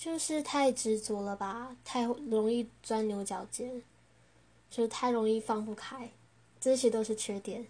就是太执着了吧太容易钻牛角尖就是太容易放不开这些都是缺点。